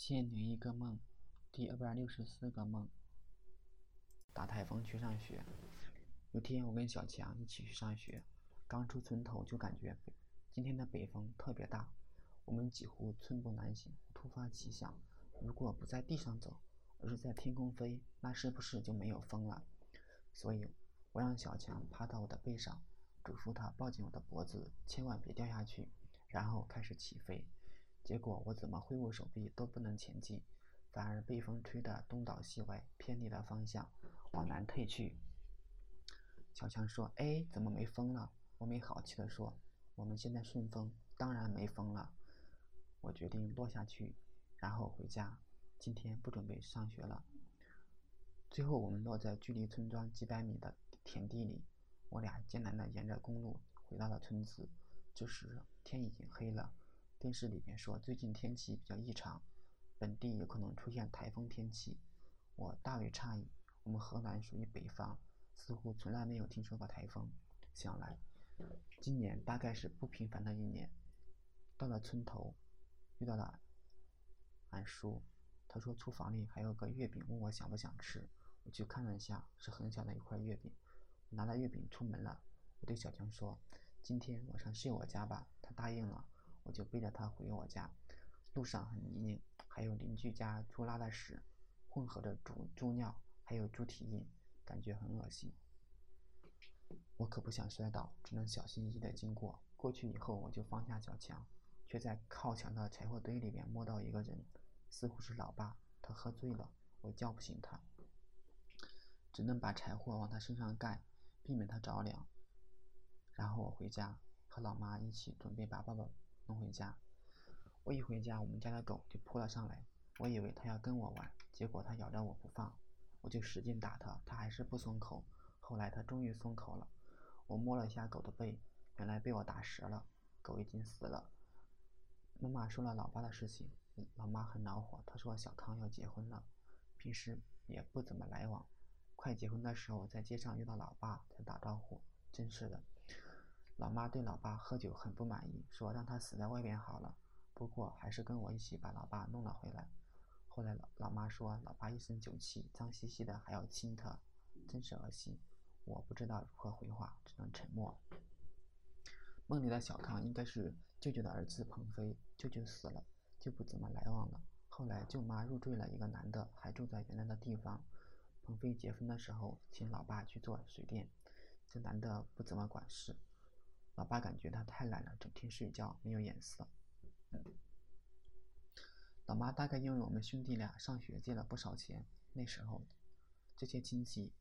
千零一个梦，第二百六十四个梦。大台风去上学。有天我跟小强一起去上学，刚出村头就感觉今天的北风特别大，我们几乎寸步难行。突发奇想，如果不在地上走，而是在天空飞，那是不是就没有风了？所以，我让小强趴到我的背上，嘱咐他抱紧我的脖子，千万别掉下去，然后开始起飞。结果我怎么挥舞手臂都不能前进，反而被风吹得东倒西歪，偏离了方向，往南退去。小强说：“哎，怎么没风了？”我没好气地说：“我们现在顺风，当然没风了。”我决定落下去，然后回家。今天不准备上学了。最后，我们落在距离村庄几百米的田地里。我俩艰难地沿着公路回到了村子。这时天已经黑了。电视里面说最近天气比较异常，本地有可能出现台风天气。我大为诧异，我们河南属于北方，似乎从来没有听说过台风。想来，今年大概是不平凡的一年。到了村头，遇到了俺叔，他说厨房里还有个月饼，问我想不想吃。我去看了一下，是很小的一块月饼。拿了月饼出门了。我对小强说：“今天晚上睡我家吧。”他答应了。我就背着他回我家，路上很泥泞，还有邻居家猪拉的屎，混合着猪猪尿，还有猪蹄印，感觉很恶心。我可不想摔倒，只能小心翼翼地经过。过去以后，我就放下小强，却在靠墙的柴火堆里面摸到一个人，似乎是老爸。他喝醉了，我叫不醒他，只能把柴火往他身上盖，避免他着凉。然后我回家，和老妈一起准备把爸爸。送回家，我一回家，我们家的狗就扑了上来。我以为它要跟我玩，结果它咬着我不放，我就使劲打它，它还是不松口。后来它终于松口了。我摸了一下狗的背，原来被我打折了，狗已经死了。妈妈说了老爸的事情，老妈很恼火，她说小康要结婚了，平时也不怎么来往，快结婚的时候在街上遇到老爸才打招呼，真是的。老妈对老爸喝酒很不满意，说让他死在外边好了。不过还是跟我一起把老爸弄了回来。后来老老妈说，老爸一身酒气，脏兮兮的，还要亲他，真是恶心。我不知道如何回话，只能沉默。梦里的小康应该是舅舅的儿子鹏飞，舅舅死了，就不怎么来往了。后来舅妈入赘了一个男的，还住在原来的地方。鹏飞结婚的时候，请老爸去做水电，这男的不怎么管事。老爸感觉他太懒了，整天睡觉，没有眼色。老妈大概因为我们兄弟俩上学借了不少钱，那时候这些亲戚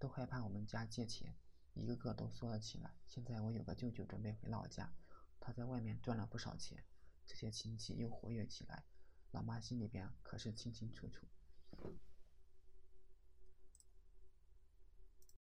都害怕我们家借钱，一个个都缩了起来。现在我有个舅舅准备回老家，他在外面赚了不少钱，这些亲戚又活跃起来，老妈心里边可是清清楚楚。